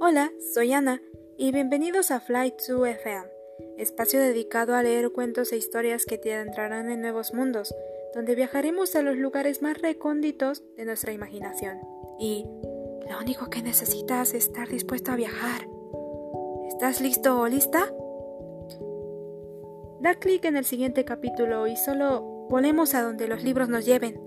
Hola, soy Ana y bienvenidos a Flight 2 FM, espacio dedicado a leer cuentos e historias que te adentrarán en nuevos mundos, donde viajaremos a los lugares más recónditos de nuestra imaginación. Y lo único que necesitas es estar dispuesto a viajar. ¿Estás listo o lista? Da clic en el siguiente capítulo y solo volemos a donde los libros nos lleven.